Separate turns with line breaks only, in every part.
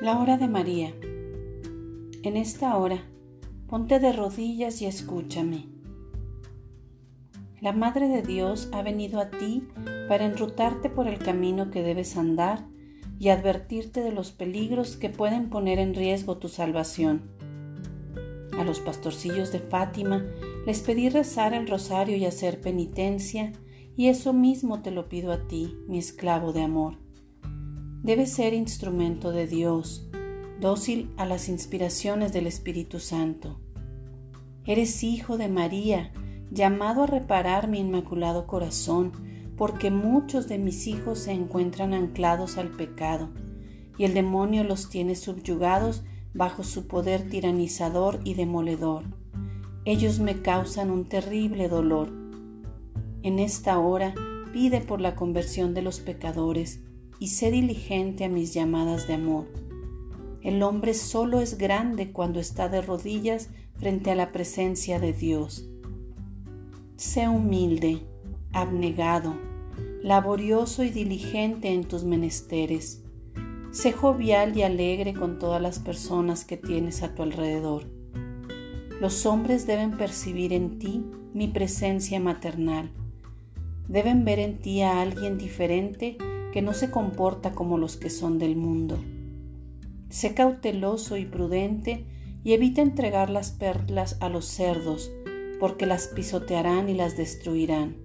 La hora de María. En esta hora, ponte de rodillas y escúchame. La Madre de Dios ha venido a ti para enrutarte por el camino que debes andar y advertirte de los peligros que pueden poner en riesgo tu salvación. A los pastorcillos de Fátima les pedí rezar el rosario y hacer penitencia, y eso mismo te lo pido a ti, mi esclavo de amor debe ser instrumento de Dios, dócil a las inspiraciones del Espíritu Santo. Eres hijo de María, llamado a reparar mi inmaculado corazón, porque muchos de mis hijos se encuentran anclados al pecado, y el demonio los tiene subyugados bajo su poder tiranizador y demoledor. Ellos me causan un terrible dolor. En esta hora pide por la conversión de los pecadores, y sé diligente a mis llamadas de amor. El hombre solo es grande cuando está de rodillas frente a la presencia de Dios. Sé humilde, abnegado, laborioso y diligente en tus menesteres. Sé jovial y alegre con todas las personas que tienes a tu alrededor. Los hombres deben percibir en ti mi presencia maternal. Deben ver en ti a alguien diferente que no se comporta como los que son del mundo. Sé cauteloso y prudente y evita entregar las perlas a los cerdos, porque las pisotearán y las destruirán.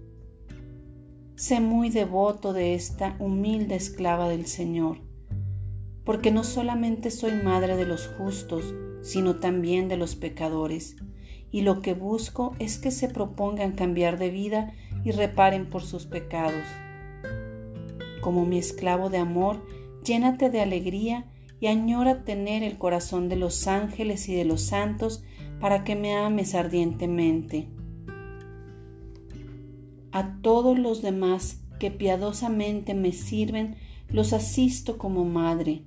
Sé muy devoto de esta humilde esclava del Señor, porque no solamente soy madre de los justos, sino también de los pecadores, y lo que busco es que se propongan cambiar de vida y reparen por sus pecados como mi esclavo de amor, llénate de alegría y añora tener el corazón de los ángeles y de los santos para que me ames ardientemente. A todos los demás que piadosamente me sirven, los asisto como madre,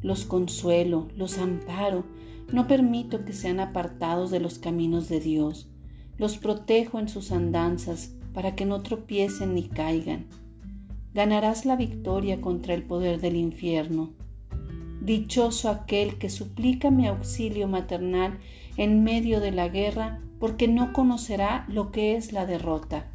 los consuelo, los amparo, no permito que sean apartados de los caminos de Dios, los protejo en sus andanzas para que no tropiecen ni caigan ganarás la victoria contra el poder del infierno. Dichoso aquel que suplica mi auxilio maternal en medio de la guerra, porque no conocerá lo que es la derrota.